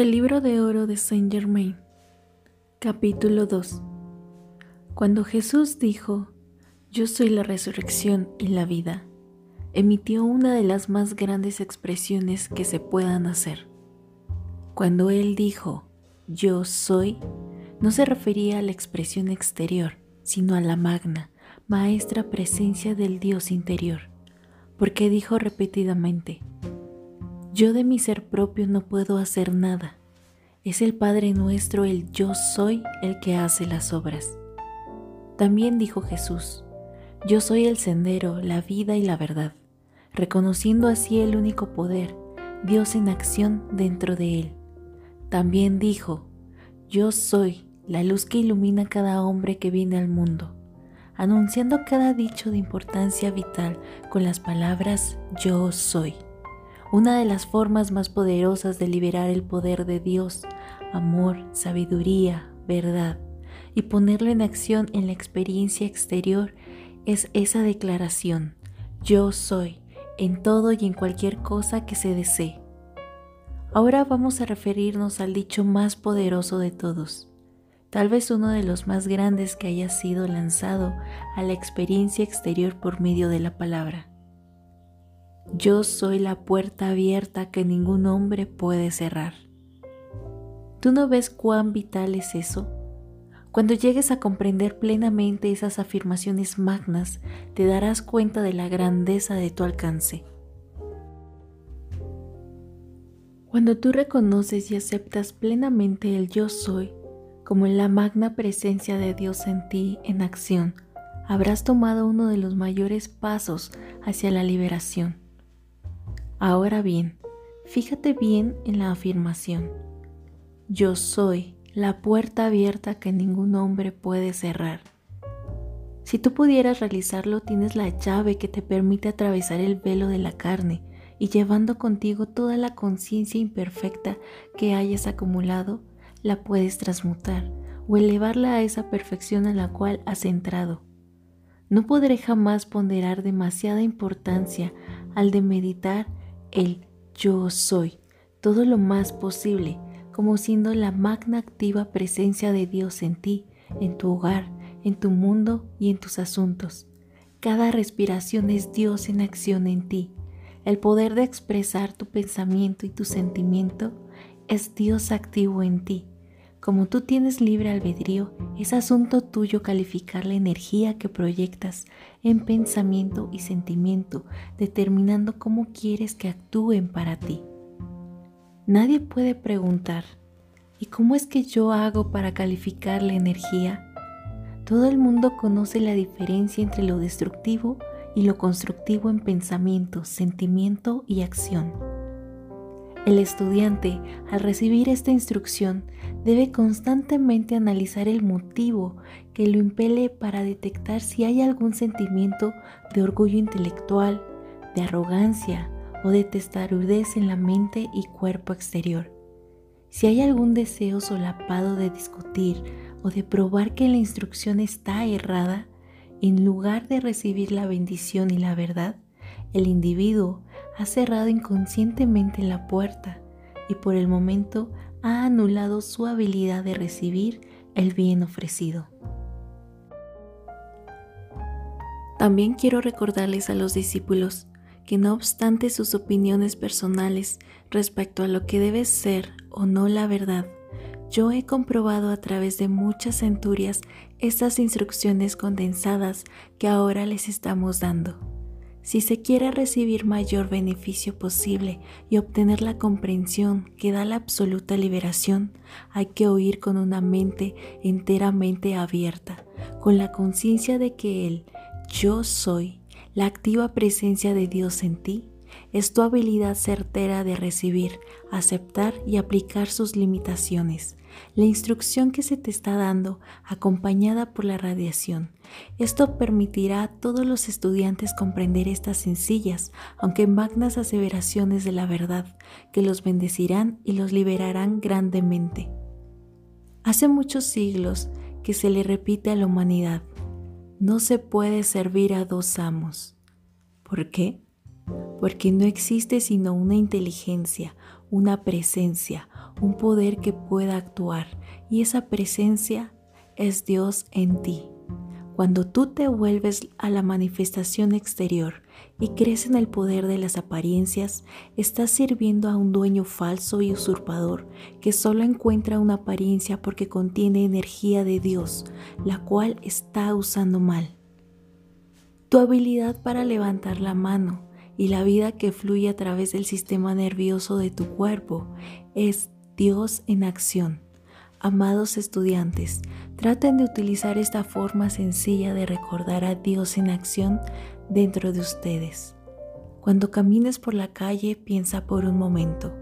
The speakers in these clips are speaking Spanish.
El libro de oro de Saint Germain, capítulo 2. Cuando Jesús dijo, Yo soy la resurrección y la vida, emitió una de las más grandes expresiones que se puedan hacer. Cuando Él dijo, Yo soy, no se refería a la expresión exterior, sino a la magna, maestra presencia del Dios interior, porque dijo repetidamente, yo de mi ser propio no puedo hacer nada. Es el Padre nuestro, el yo soy, el que hace las obras. También dijo Jesús, yo soy el sendero, la vida y la verdad, reconociendo así el único poder, Dios en acción dentro de él. También dijo, yo soy la luz que ilumina cada hombre que viene al mundo, anunciando cada dicho de importancia vital con las palabras yo soy una de las formas más poderosas de liberar el poder de Dios, amor, sabiduría, verdad, y ponerlo en acción en la experiencia exterior es esa declaración, yo soy, en todo y en cualquier cosa que se desee. Ahora vamos a referirnos al dicho más poderoso de todos, tal vez uno de los más grandes que haya sido lanzado a la experiencia exterior por medio de la palabra. Yo soy la puerta abierta que ningún hombre puede cerrar. ¿Tú no ves cuán vital es eso? Cuando llegues a comprender plenamente esas afirmaciones magnas, te darás cuenta de la grandeza de tu alcance. Cuando tú reconoces y aceptas plenamente el yo soy como la magna presencia de Dios en ti en acción, habrás tomado uno de los mayores pasos hacia la liberación. Ahora bien, fíjate bien en la afirmación. Yo soy la puerta abierta que ningún hombre puede cerrar. Si tú pudieras realizarlo, tienes la llave que te permite atravesar el velo de la carne y llevando contigo toda la conciencia imperfecta que hayas acumulado, la puedes transmutar o elevarla a esa perfección a la cual has entrado. No podré jamás ponderar demasiada importancia al de meditar el yo soy, todo lo más posible, como siendo la magna activa presencia de Dios en ti, en tu hogar, en tu mundo y en tus asuntos. Cada respiración es Dios en acción en ti. El poder de expresar tu pensamiento y tu sentimiento es Dios activo en ti. Como tú tienes libre albedrío, es asunto tuyo calificar la energía que proyectas en pensamiento y sentimiento, determinando cómo quieres que actúen para ti. Nadie puede preguntar, ¿y cómo es que yo hago para calificar la energía? Todo el mundo conoce la diferencia entre lo destructivo y lo constructivo en pensamiento, sentimiento y acción. El estudiante, al recibir esta instrucción, debe constantemente analizar el motivo que lo impele para detectar si hay algún sentimiento de orgullo intelectual, de arrogancia o de testarudez en la mente y cuerpo exterior. Si hay algún deseo solapado de discutir o de probar que la instrucción está errada, en lugar de recibir la bendición y la verdad, el individuo ha cerrado inconscientemente la puerta y por el momento ha anulado su habilidad de recibir el bien ofrecido. También quiero recordarles a los discípulos que no obstante sus opiniones personales respecto a lo que debe ser o no la verdad, yo he comprobado a través de muchas centurias estas instrucciones condensadas que ahora les estamos dando. Si se quiere recibir mayor beneficio posible y obtener la comprensión que da la absoluta liberación, hay que oír con una mente enteramente abierta, con la conciencia de que el yo soy, la activa presencia de Dios en ti, es tu habilidad certera de recibir, aceptar y aplicar sus limitaciones, la instrucción que se te está dando acompañada por la radiación. Esto permitirá a todos los estudiantes comprender estas sencillas, aunque magnas aseveraciones de la verdad, que los bendecirán y los liberarán grandemente. Hace muchos siglos que se le repite a la humanidad, no se puede servir a dos amos. ¿Por qué? Porque no existe sino una inteligencia, una presencia, un poder que pueda actuar y esa presencia es Dios en ti. Cuando tú te vuelves a la manifestación exterior y crees en el poder de las apariencias, estás sirviendo a un dueño falso y usurpador que solo encuentra una apariencia porque contiene energía de Dios, la cual está usando mal. Tu habilidad para levantar la mano y la vida que fluye a través del sistema nervioso de tu cuerpo es Dios en acción. Amados estudiantes, traten de utilizar esta forma sencilla de recordar a Dios en acción dentro de ustedes. Cuando camines por la calle, piensa por un momento.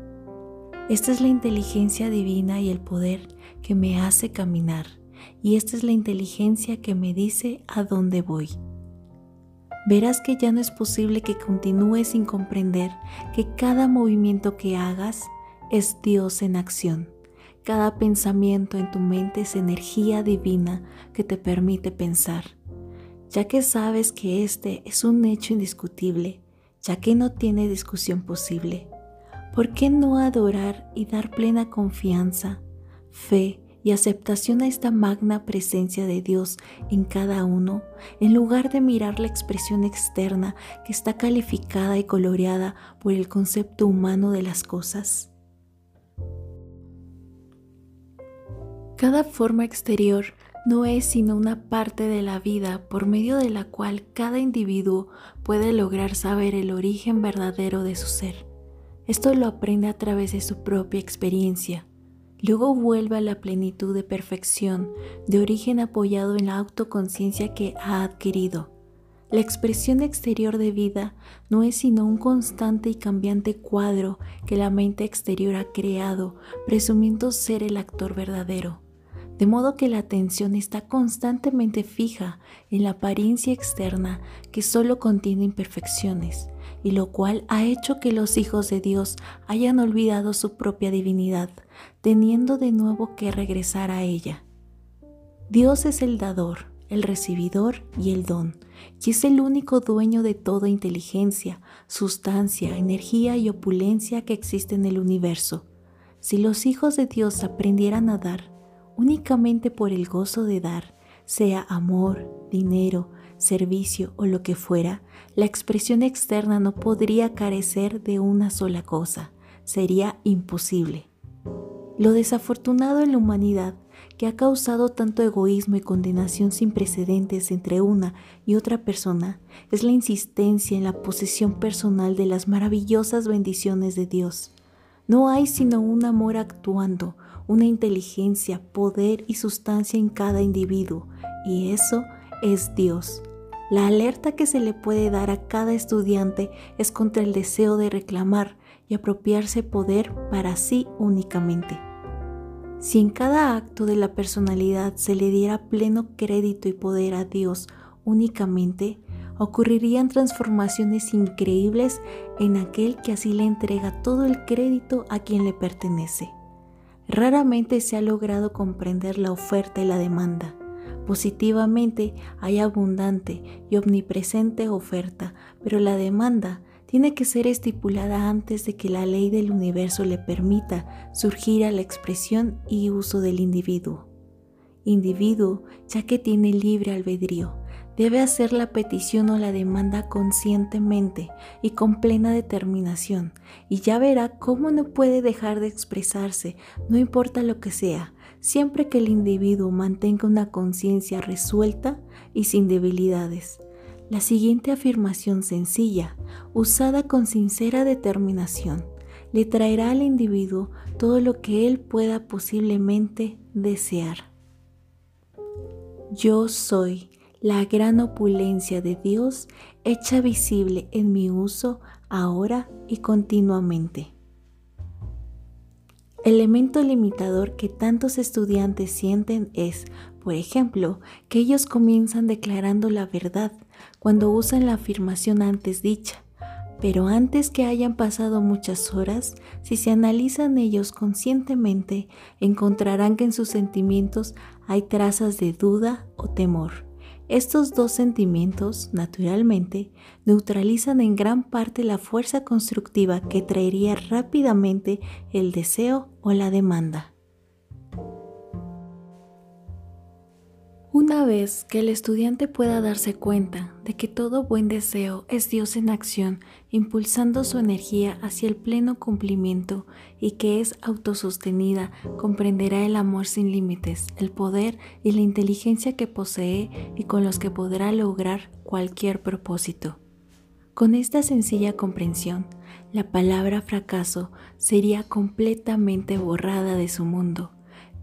Esta es la inteligencia divina y el poder que me hace caminar, y esta es la inteligencia que me dice a dónde voy. Verás que ya no es posible que continúes sin comprender que cada movimiento que hagas es Dios en acción cada pensamiento en tu mente es energía divina que te permite pensar. Ya que sabes que este es un hecho indiscutible, ya que no tiene discusión posible, ¿por qué no adorar y dar plena confianza, fe y aceptación a esta magna presencia de Dios en cada uno, en lugar de mirar la expresión externa que está calificada y coloreada por el concepto humano de las cosas? Cada forma exterior no es sino una parte de la vida por medio de la cual cada individuo puede lograr saber el origen verdadero de su ser. Esto lo aprende a través de su propia experiencia. Luego vuelve a la plenitud de perfección, de origen apoyado en la autoconciencia que ha adquirido. La expresión exterior de vida no es sino un constante y cambiante cuadro que la mente exterior ha creado, presumiendo ser el actor verdadero de modo que la atención está constantemente fija en la apariencia externa que solo contiene imperfecciones, y lo cual ha hecho que los hijos de Dios hayan olvidado su propia divinidad, teniendo de nuevo que regresar a ella. Dios es el dador, el recibidor y el don, y es el único dueño de toda inteligencia, sustancia, energía y opulencia que existe en el universo. Si los hijos de Dios aprendieran a dar, únicamente por el gozo de dar, sea amor, dinero, servicio o lo que fuera, la expresión externa no podría carecer de una sola cosa, sería imposible. Lo desafortunado en la humanidad, que ha causado tanto egoísmo y condenación sin precedentes entre una y otra persona, es la insistencia en la posesión personal de las maravillosas bendiciones de Dios. No hay sino un amor actuando, una inteligencia, poder y sustancia en cada individuo, y eso es Dios. La alerta que se le puede dar a cada estudiante es contra el deseo de reclamar y apropiarse poder para sí únicamente. Si en cada acto de la personalidad se le diera pleno crédito y poder a Dios únicamente, ocurrirían transformaciones increíbles en aquel que así le entrega todo el crédito a quien le pertenece. Raramente se ha logrado comprender la oferta y la demanda. Positivamente hay abundante y omnipresente oferta, pero la demanda tiene que ser estipulada antes de que la ley del universo le permita surgir a la expresión y uso del individuo. Individuo ya que tiene libre albedrío, debe hacer la petición o la demanda conscientemente y con plena determinación, y ya verá cómo no puede dejar de expresarse, no importa lo que sea, siempre que el individuo mantenga una conciencia resuelta y sin debilidades. La siguiente afirmación sencilla, usada con sincera determinación, le traerá al individuo todo lo que él pueda posiblemente desear. Yo soy la gran opulencia de Dios hecha visible en mi uso ahora y continuamente. Elemento limitador que tantos estudiantes sienten es, por ejemplo, que ellos comienzan declarando la verdad cuando usan la afirmación antes dicha, pero antes que hayan pasado muchas horas, si se analizan ellos conscientemente, encontrarán que en sus sentimientos hay trazas de duda o temor Estos dos sentimientos, naturalmente, neutralizan en gran parte la fuerza constructiva que traería rápidamente el deseo o la demanda. Una vez que el estudiante pueda darse cuenta de que todo buen deseo es Dios en acción, impulsando su energía hacia el pleno cumplimiento y que es autosostenida, comprenderá el amor sin límites, el poder y la inteligencia que posee y con los que podrá lograr cualquier propósito. Con esta sencilla comprensión, la palabra fracaso sería completamente borrada de su mundo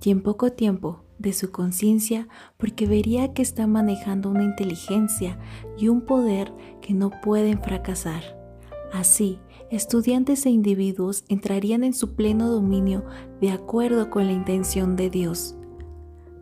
y en poco tiempo de su conciencia porque vería que está manejando una inteligencia y un poder que no pueden fracasar. Así, estudiantes e individuos entrarían en su pleno dominio de acuerdo con la intención de Dios.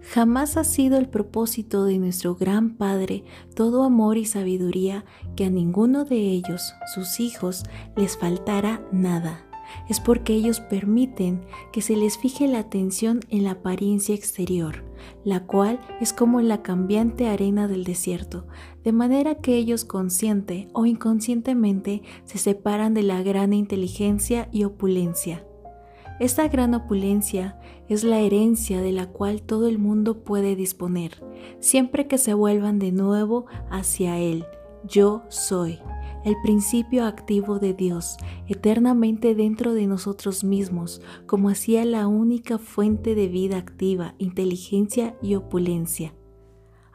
Jamás ha sido el propósito de nuestro gran Padre todo amor y sabiduría que a ninguno de ellos, sus hijos, les faltara nada es porque ellos permiten que se les fije la atención en la apariencia exterior, la cual es como la cambiante arena del desierto, de manera que ellos consciente o inconscientemente se separan de la gran inteligencia y opulencia. Esta gran opulencia es la herencia de la cual todo el mundo puede disponer, siempre que se vuelvan de nuevo hacia Él. Yo soy el principio activo de Dios, eternamente dentro de nosotros mismos, como hacía la única fuente de vida activa, inteligencia y opulencia.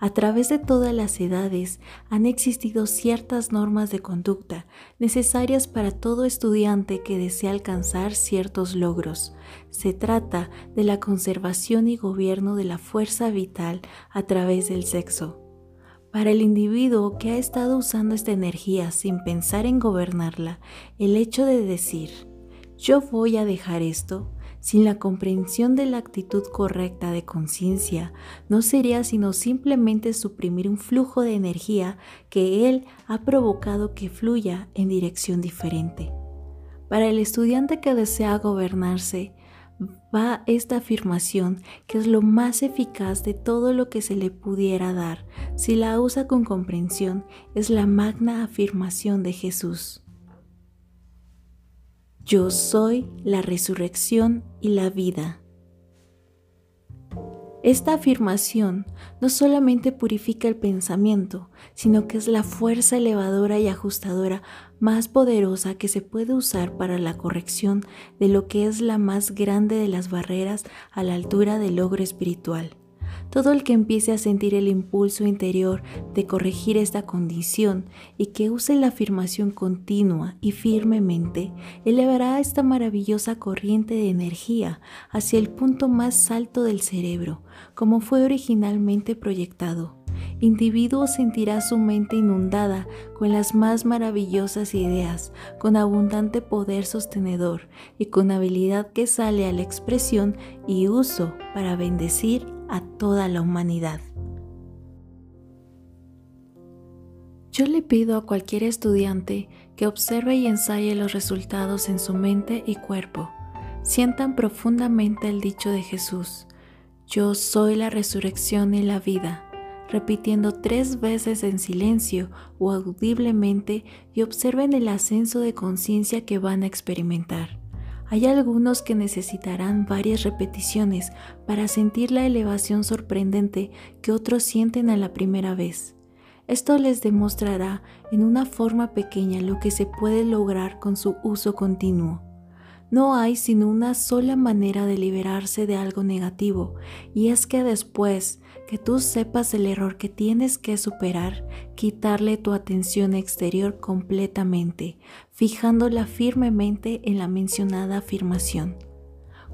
A través de todas las edades han existido ciertas normas de conducta necesarias para todo estudiante que desea alcanzar ciertos logros. Se trata de la conservación y gobierno de la fuerza vital a través del sexo. Para el individuo que ha estado usando esta energía sin pensar en gobernarla, el hecho de decir, yo voy a dejar esto, sin la comprensión de la actitud correcta de conciencia, no sería sino simplemente suprimir un flujo de energía que él ha provocado que fluya en dirección diferente. Para el estudiante que desea gobernarse, va esta afirmación que es lo más eficaz de todo lo que se le pudiera dar. Si la usa con comprensión, es la magna afirmación de Jesús. Yo soy la resurrección y la vida. Esta afirmación no solamente purifica el pensamiento, sino que es la fuerza elevadora y ajustadora más poderosa que se puede usar para la corrección de lo que es la más grande de las barreras a la altura del logro espiritual. Todo el que empiece a sentir el impulso interior de corregir esta condición y que use la afirmación continua y firmemente, elevará esta maravillosa corriente de energía hacia el punto más alto del cerebro, como fue originalmente proyectado individuo sentirá su mente inundada con las más maravillosas ideas, con abundante poder sostenedor y con habilidad que sale a la expresión y uso para bendecir a toda la humanidad. Yo le pido a cualquier estudiante que observe y ensaye los resultados en su mente y cuerpo. Sientan profundamente el dicho de Jesús, yo soy la resurrección y la vida repitiendo tres veces en silencio o audiblemente y observen el ascenso de conciencia que van a experimentar. Hay algunos que necesitarán varias repeticiones para sentir la elevación sorprendente que otros sienten a la primera vez. Esto les demostrará en una forma pequeña lo que se puede lograr con su uso continuo. No hay sino una sola manera de liberarse de algo negativo, y es que después que tú sepas el error que tienes que superar, quitarle tu atención exterior completamente, fijándola firmemente en la mencionada afirmación.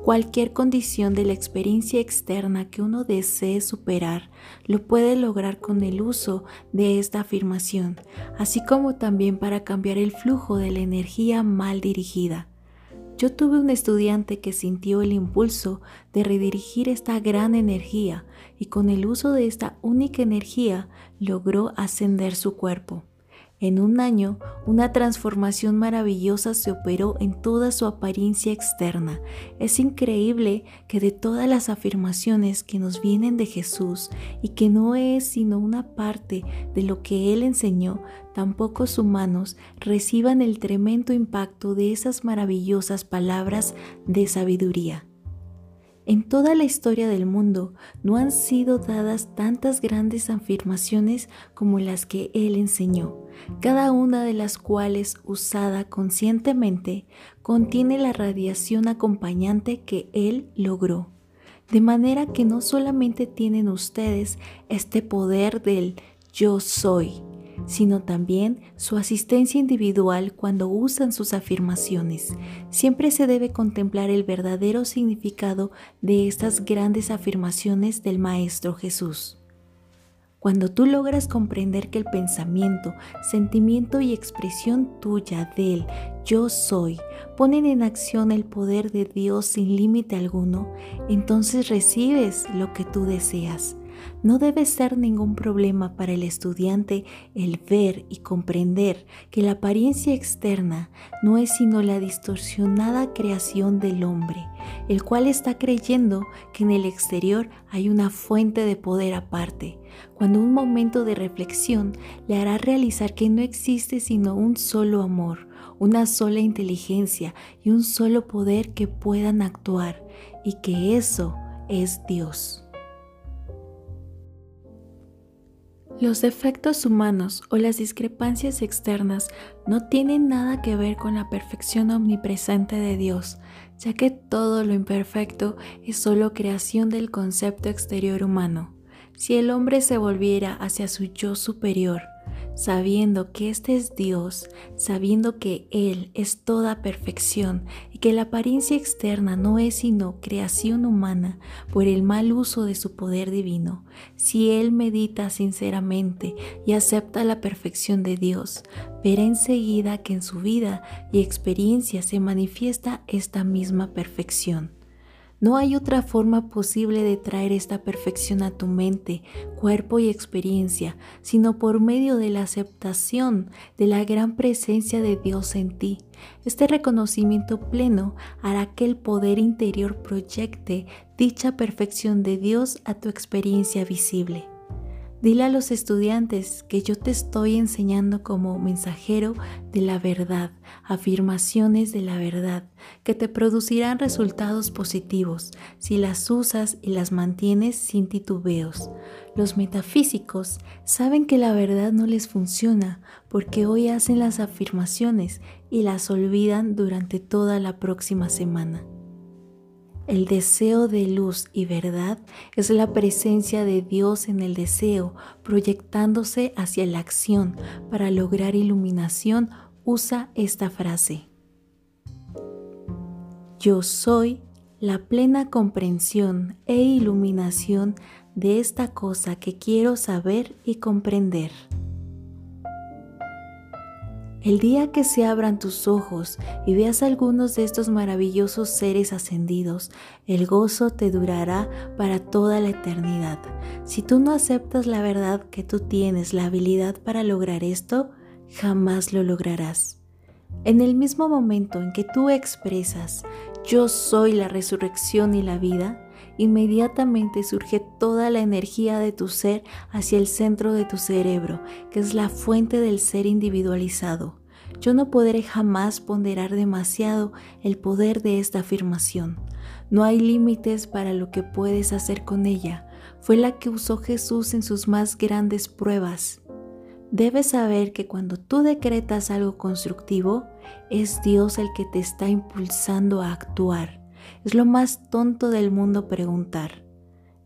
Cualquier condición de la experiencia externa que uno desee superar lo puede lograr con el uso de esta afirmación, así como también para cambiar el flujo de la energía mal dirigida yo tuve un estudiante que sintió el impulso de redirigir esta gran energía y con el uso de esta única energía logró ascender su cuerpo. En un año, una transformación maravillosa se operó en toda su apariencia externa. Es increíble que de todas las afirmaciones que nos vienen de Jesús y que no es sino una parte de lo que Él enseñó, tan pocos humanos reciban el tremendo impacto de esas maravillosas palabras de sabiduría. En toda la historia del mundo no han sido dadas tantas grandes afirmaciones como las que Él enseñó, cada una de las cuales usada conscientemente contiene la radiación acompañante que Él logró. De manera que no solamente tienen ustedes este poder del yo soy, sino también su asistencia individual cuando usan sus afirmaciones. Siempre se debe contemplar el verdadero significado de estas grandes afirmaciones del Maestro Jesús. Cuando tú logras comprender que el pensamiento, sentimiento y expresión tuya del yo soy ponen en acción el poder de Dios sin límite alguno, entonces recibes lo que tú deseas. No debe ser ningún problema para el estudiante el ver y comprender que la apariencia externa no es sino la distorsionada creación del hombre, el cual está creyendo que en el exterior hay una fuente de poder aparte, cuando un momento de reflexión le hará realizar que no existe sino un solo amor, una sola inteligencia y un solo poder que puedan actuar, y que eso es Dios. Los defectos humanos o las discrepancias externas no tienen nada que ver con la perfección omnipresente de Dios, ya que todo lo imperfecto es solo creación del concepto exterior humano. Si el hombre se volviera hacia su yo superior, sabiendo que este es Dios, sabiendo que Él es toda perfección y que la apariencia externa no es sino creación humana por el mal uso de su poder divino, si Él medita sinceramente y acepta la perfección de Dios, verá enseguida que en su vida y experiencia se manifiesta esta misma perfección. No hay otra forma posible de traer esta perfección a tu mente, cuerpo y experiencia, sino por medio de la aceptación de la gran presencia de Dios en ti. Este reconocimiento pleno hará que el poder interior proyecte dicha perfección de Dios a tu experiencia visible. Dile a los estudiantes que yo te estoy enseñando como mensajero de la verdad, afirmaciones de la verdad, que te producirán resultados positivos si las usas y las mantienes sin titubeos. Los metafísicos saben que la verdad no les funciona porque hoy hacen las afirmaciones y las olvidan durante toda la próxima semana. El deseo de luz y verdad es la presencia de Dios en el deseo, proyectándose hacia la acción. Para lograr iluminación, usa esta frase. Yo soy la plena comprensión e iluminación de esta cosa que quiero saber y comprender. El día que se abran tus ojos y veas algunos de estos maravillosos seres ascendidos, el gozo te durará para toda la eternidad. Si tú no aceptas la verdad que tú tienes la habilidad para lograr esto, jamás lo lograrás. En el mismo momento en que tú expresas, yo soy la resurrección y la vida, inmediatamente surge toda la energía de tu ser hacia el centro de tu cerebro, que es la fuente del ser individualizado. Yo no podré jamás ponderar demasiado el poder de esta afirmación. No hay límites para lo que puedes hacer con ella. Fue la que usó Jesús en sus más grandes pruebas. Debes saber que cuando tú decretas algo constructivo, es Dios el que te está impulsando a actuar. Es lo más tonto del mundo preguntar.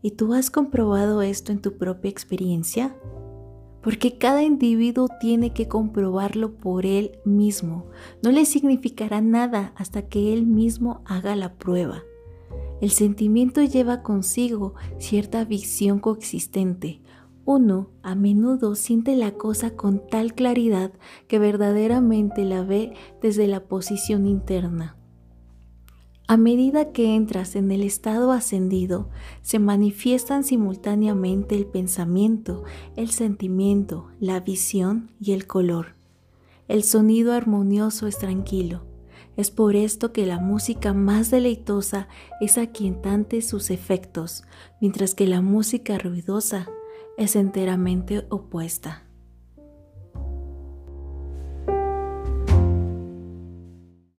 ¿Y tú has comprobado esto en tu propia experiencia? Porque cada individuo tiene que comprobarlo por él mismo. No le significará nada hasta que él mismo haga la prueba. El sentimiento lleva consigo cierta visión coexistente. Uno a menudo siente la cosa con tal claridad que verdaderamente la ve desde la posición interna. A medida que entras en el estado ascendido, se manifiestan simultáneamente el pensamiento, el sentimiento, la visión y el color. El sonido armonioso es tranquilo. Es por esto que la música más deleitosa es aquietante sus efectos, mientras que la música ruidosa es enteramente opuesta.